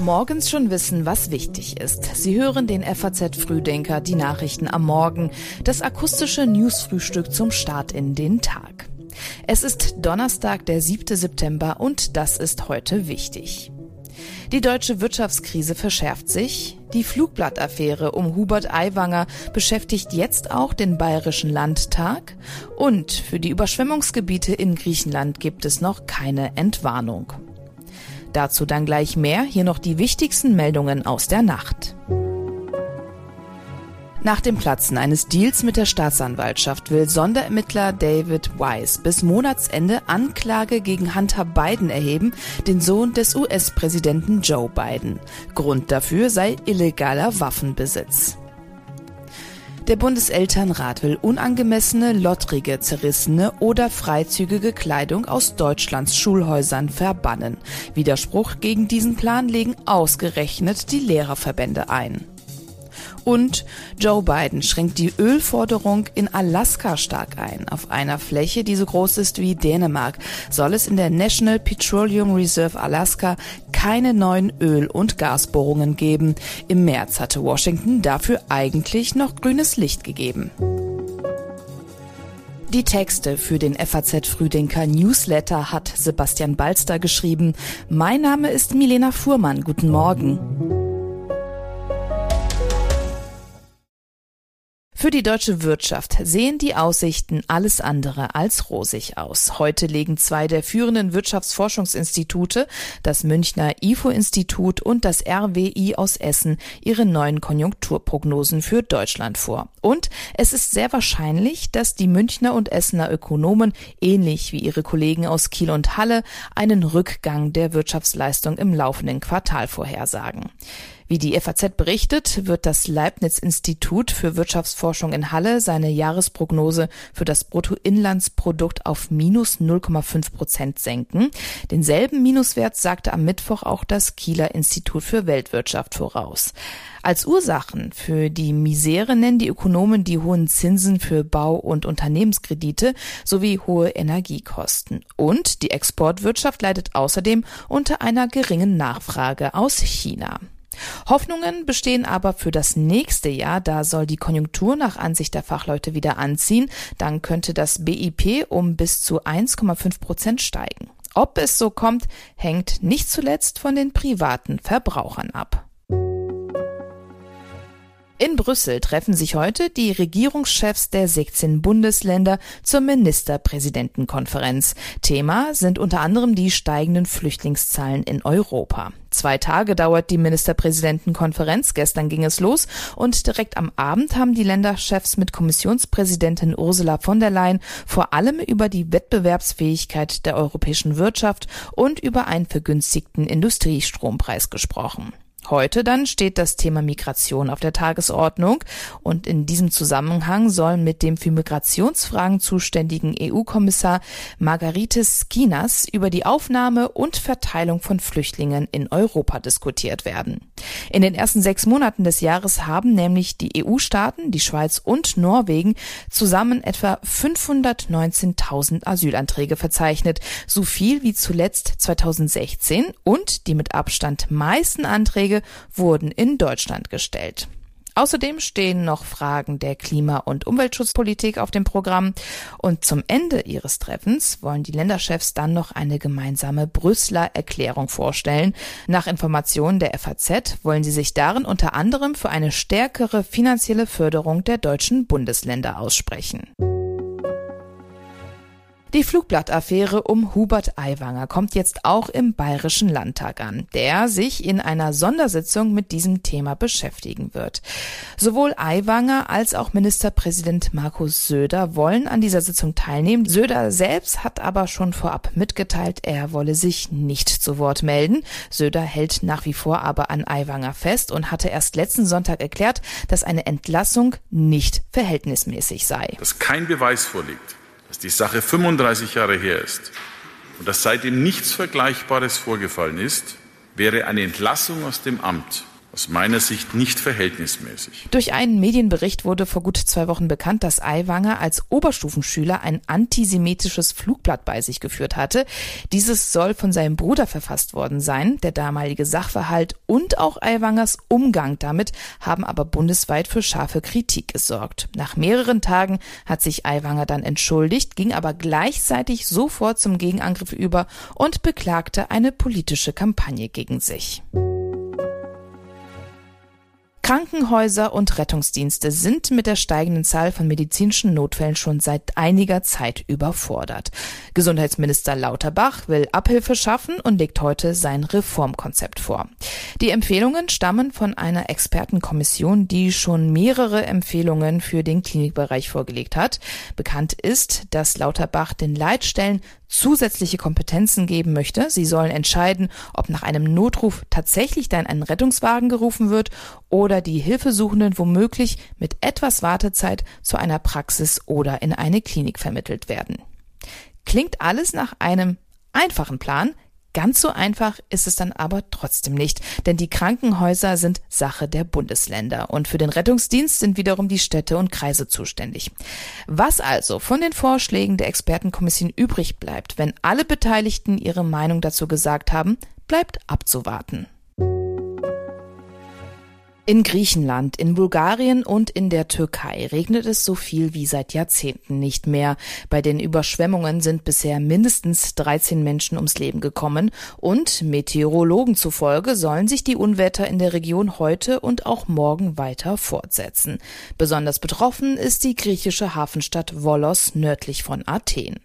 Morgens schon wissen, was wichtig ist. Sie hören den FAZ Frühdenker, die Nachrichten am Morgen, das akustische Newsfrühstück zum Start in den Tag. Es ist Donnerstag, der 7. September und das ist heute wichtig. Die deutsche Wirtschaftskrise verschärft sich. Die Flugblattaffäre um Hubert Aiwanger beschäftigt jetzt auch den Bayerischen Landtag. Und für die Überschwemmungsgebiete in Griechenland gibt es noch keine Entwarnung. Dazu dann gleich mehr. Hier noch die wichtigsten Meldungen aus der Nacht. Nach dem Platzen eines Deals mit der Staatsanwaltschaft will Sonderermittler David Weiss bis Monatsende Anklage gegen Hunter Biden erheben, den Sohn des US-Präsidenten Joe Biden. Grund dafür sei illegaler Waffenbesitz. Der Bundeselternrat will unangemessene, lottrige, zerrissene oder freizügige Kleidung aus Deutschlands Schulhäusern verbannen. Widerspruch gegen diesen Plan legen ausgerechnet die Lehrerverbände ein. Und Joe Biden schränkt die Ölforderung in Alaska stark ein. Auf einer Fläche, die so groß ist wie Dänemark, soll es in der National Petroleum Reserve Alaska keine neuen Öl- und Gasbohrungen geben. Im März hatte Washington dafür eigentlich noch grünes Licht gegeben. Die Texte für den FAZ Frühdenker Newsletter hat Sebastian Balster geschrieben. Mein Name ist Milena Fuhrmann. Guten Morgen. Für die deutsche Wirtschaft sehen die Aussichten alles andere als rosig aus. Heute legen zwei der führenden Wirtschaftsforschungsinstitute, das Münchner IFO-Institut und das RWI aus Essen, ihre neuen Konjunkturprognosen für Deutschland vor. Und es ist sehr wahrscheinlich, dass die Münchner und Essener Ökonomen, ähnlich wie ihre Kollegen aus Kiel und Halle, einen Rückgang der Wirtschaftsleistung im laufenden Quartal vorhersagen. Wie die FAZ berichtet, wird das Leibniz-Institut für Wirtschaftsforschung in Halle seine Jahresprognose für das Bruttoinlandsprodukt auf minus 0,5 Prozent senken. Denselben Minuswert sagte am Mittwoch auch das Kieler Institut für Weltwirtschaft voraus. Als Ursachen für die Misere nennen die Ökonomen die hohen Zinsen für Bau- und Unternehmenskredite sowie hohe Energiekosten. Und die Exportwirtschaft leidet außerdem unter einer geringen Nachfrage aus China. Hoffnungen bestehen aber für das nächste Jahr, da soll die Konjunktur nach Ansicht der Fachleute wieder anziehen, dann könnte das BIP um bis zu 1,5 Prozent steigen. Ob es so kommt, hängt nicht zuletzt von den privaten Verbrauchern ab. In Brüssel treffen sich heute die Regierungschefs der 16 Bundesländer zur Ministerpräsidentenkonferenz. Thema sind unter anderem die steigenden Flüchtlingszahlen in Europa. Zwei Tage dauert die Ministerpräsidentenkonferenz. Gestern ging es los und direkt am Abend haben die Länderchefs mit Kommissionspräsidentin Ursula von der Leyen vor allem über die Wettbewerbsfähigkeit der europäischen Wirtschaft und über einen vergünstigten Industriestrompreis gesprochen. Heute dann steht das Thema Migration auf der Tagesordnung und in diesem Zusammenhang soll mit dem für Migrationsfragen zuständigen EU-Kommissar Margaritis Skinas über die Aufnahme und Verteilung von Flüchtlingen in Europa diskutiert werden. In den ersten sechs Monaten des Jahres haben nämlich die EU-Staaten, die Schweiz und Norwegen zusammen etwa 519.000 Asylanträge verzeichnet, so viel wie zuletzt 2016 und die mit Abstand meisten Anträge Anträge wurden in Deutschland gestellt. Außerdem stehen noch Fragen der Klima- und Umweltschutzpolitik auf dem Programm. Und zum Ende ihres Treffens wollen die Länderchefs dann noch eine gemeinsame Brüsseler Erklärung vorstellen. Nach Informationen der FAZ wollen sie sich darin unter anderem für eine stärkere finanzielle Förderung der deutschen Bundesländer aussprechen. Die Flugblattaffäre um Hubert Aiwanger kommt jetzt auch im Bayerischen Landtag an, der sich in einer Sondersitzung mit diesem Thema beschäftigen wird. Sowohl Aiwanger als auch Ministerpräsident Markus Söder wollen an dieser Sitzung teilnehmen. Söder selbst hat aber schon vorab mitgeteilt, er wolle sich nicht zu Wort melden. Söder hält nach wie vor aber an Aiwanger fest und hatte erst letzten Sonntag erklärt, dass eine Entlassung nicht verhältnismäßig sei. Dass kein Beweis vorliegt dass die Sache 35 Jahre her ist und dass seitdem nichts Vergleichbares vorgefallen ist, wäre eine Entlassung aus dem Amt aus meiner Sicht nicht verhältnismäßig. Durch einen Medienbericht wurde vor gut zwei Wochen bekannt, dass Aiwanger als Oberstufenschüler ein antisemitisches Flugblatt bei sich geführt hatte. Dieses soll von seinem Bruder verfasst worden sein. Der damalige Sachverhalt und auch Aiwangers Umgang damit haben aber bundesweit für scharfe Kritik gesorgt. Nach mehreren Tagen hat sich Aiwanger dann entschuldigt, ging aber gleichzeitig sofort zum Gegenangriff über und beklagte eine politische Kampagne gegen sich. Krankenhäuser und Rettungsdienste sind mit der steigenden Zahl von medizinischen Notfällen schon seit einiger Zeit überfordert. Gesundheitsminister Lauterbach will Abhilfe schaffen und legt heute sein Reformkonzept vor. Die Empfehlungen stammen von einer Expertenkommission, die schon mehrere Empfehlungen für den Klinikbereich vorgelegt hat. Bekannt ist, dass Lauterbach den Leitstellen zusätzliche Kompetenzen geben möchte. Sie sollen entscheiden, ob nach einem Notruf tatsächlich dann ein Rettungswagen gerufen wird oder die Hilfesuchenden womöglich mit etwas Wartezeit zu einer Praxis oder in eine Klinik vermittelt werden. Klingt alles nach einem einfachen Plan, Ganz so einfach ist es dann aber trotzdem nicht, denn die Krankenhäuser sind Sache der Bundesländer und für den Rettungsdienst sind wiederum die Städte und Kreise zuständig. Was also von den Vorschlägen der Expertenkommission übrig bleibt, wenn alle Beteiligten ihre Meinung dazu gesagt haben, bleibt abzuwarten. In Griechenland, in Bulgarien und in der Türkei regnet es so viel wie seit Jahrzehnten nicht mehr. Bei den Überschwemmungen sind bisher mindestens 13 Menschen ums Leben gekommen und Meteorologen zufolge sollen sich die Unwetter in der Region heute und auch morgen weiter fortsetzen. Besonders betroffen ist die griechische Hafenstadt Volos nördlich von Athen.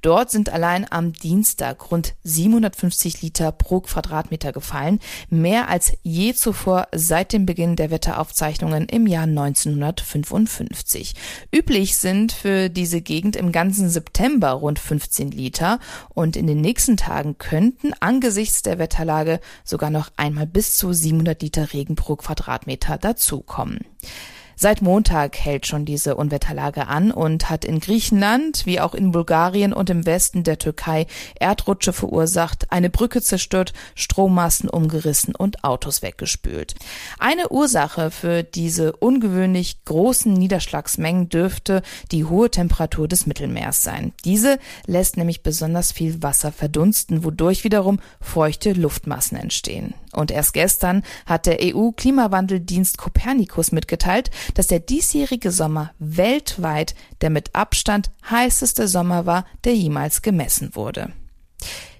Dort sind allein am Dienstag rund 750 Liter pro Quadratmeter gefallen, mehr als je zuvor seit dem Beginn der Wetteraufzeichnungen im Jahr 1955. Üblich sind für diese Gegend im ganzen September rund 15 Liter und in den nächsten Tagen könnten angesichts der Wetterlage sogar noch einmal bis zu 700 Liter Regen pro Quadratmeter dazukommen. Seit Montag hält schon diese Unwetterlage an und hat in Griechenland wie auch in Bulgarien und im Westen der Türkei Erdrutsche verursacht, eine Brücke zerstört, Strommasten umgerissen und Autos weggespült. Eine Ursache für diese ungewöhnlich großen Niederschlagsmengen dürfte die hohe Temperatur des Mittelmeers sein. Diese lässt nämlich besonders viel Wasser verdunsten, wodurch wiederum feuchte Luftmassen entstehen. Und erst gestern hat der EU-Klimawandeldienst Copernicus mitgeteilt, dass der diesjährige Sommer weltweit der mit Abstand heißeste Sommer war, der jemals gemessen wurde.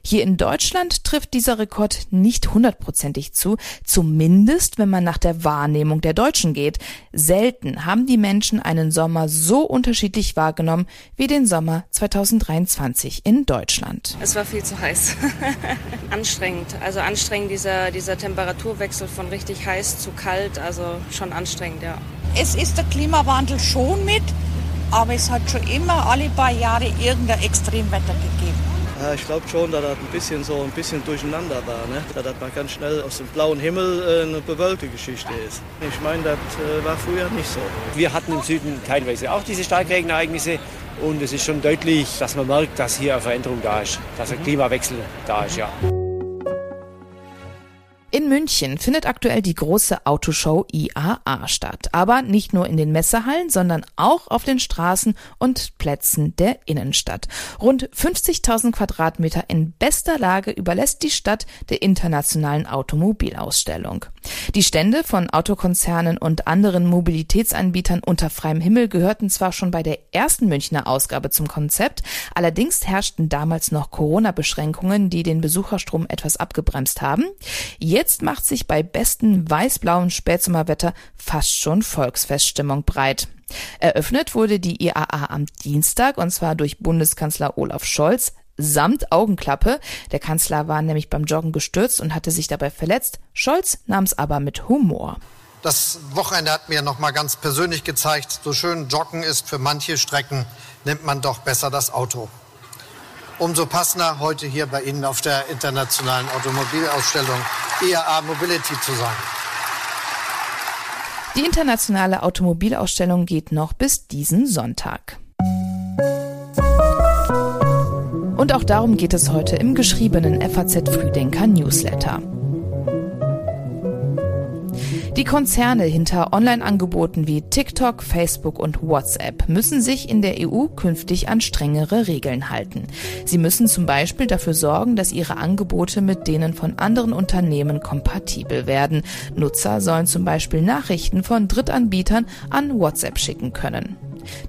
Hier in Deutschland trifft dieser Rekord nicht hundertprozentig zu, zumindest wenn man nach der Wahrnehmung der Deutschen geht. Selten haben die Menschen einen Sommer so unterschiedlich wahrgenommen wie den Sommer 2023 in Deutschland. Es war viel zu heiß. anstrengend. Also anstrengend dieser, dieser Temperaturwechsel von richtig heiß zu kalt. Also schon anstrengend, ja. Es ist der Klimawandel schon mit, aber es hat schon immer alle paar Jahre irgendein Extremwetter gegeben. Ja, ich glaube schon, dass das ein bisschen so ein bisschen durcheinander war. Ne? Dass das mal ganz schnell aus dem blauen Himmel äh, eine bewölkte Geschichte ist. Ich meine, das äh, war früher nicht so. Wir hatten im Süden teilweise auch diese Starkregenereignisse. Und es ist schon deutlich, dass man merkt, dass hier eine Veränderung da ist, dass ein Klimawechsel da ist. Ja. In München findet aktuell die große Autoshow IAA statt. Aber nicht nur in den Messehallen, sondern auch auf den Straßen und Plätzen der Innenstadt. Rund 50.000 Quadratmeter in bester Lage überlässt die Stadt der internationalen Automobilausstellung. Die Stände von Autokonzernen und anderen Mobilitätsanbietern unter freiem Himmel gehörten zwar schon bei der ersten Münchner Ausgabe zum Konzept, allerdings herrschten damals noch Corona-Beschränkungen, die den Besucherstrom etwas abgebremst haben. Jetzt Jetzt macht sich bei bestem weiß-blauen Spätsommerwetter fast schon Volksfeststimmung breit. Eröffnet wurde die IAA am Dienstag und zwar durch Bundeskanzler Olaf Scholz samt Augenklappe. Der Kanzler war nämlich beim Joggen gestürzt und hatte sich dabei verletzt. Scholz nahm es aber mit Humor. Das Wochenende hat mir noch mal ganz persönlich gezeigt, so schön Joggen ist für manche Strecken, nimmt man doch besser das Auto umso passender heute hier bei Ihnen auf der internationalen Automobilausstellung IAA Mobility zu sein. Die internationale Automobilausstellung geht noch bis diesen Sonntag. Und auch darum geht es heute im geschriebenen FAZ Frühdenker Newsletter. Die Konzerne hinter Online-Angeboten wie TikTok, Facebook und WhatsApp müssen sich in der EU künftig an strengere Regeln halten. Sie müssen zum Beispiel dafür sorgen, dass ihre Angebote mit denen von anderen Unternehmen kompatibel werden. Nutzer sollen zum Beispiel Nachrichten von Drittanbietern an WhatsApp schicken können.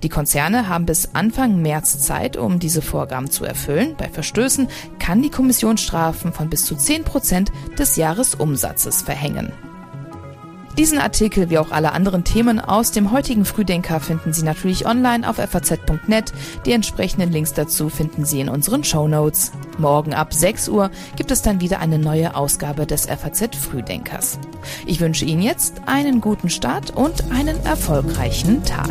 Die Konzerne haben bis Anfang März Zeit, um diese Vorgaben zu erfüllen. Bei Verstößen kann die Kommission Strafen von bis zu 10 Prozent des Jahresumsatzes verhängen. Diesen Artikel wie auch alle anderen Themen aus dem heutigen Frühdenker finden Sie natürlich online auf faz.net. Die entsprechenden Links dazu finden Sie in unseren Show Notes. Morgen ab 6 Uhr gibt es dann wieder eine neue Ausgabe des FAZ Frühdenkers. Ich wünsche Ihnen jetzt einen guten Start und einen erfolgreichen Tag.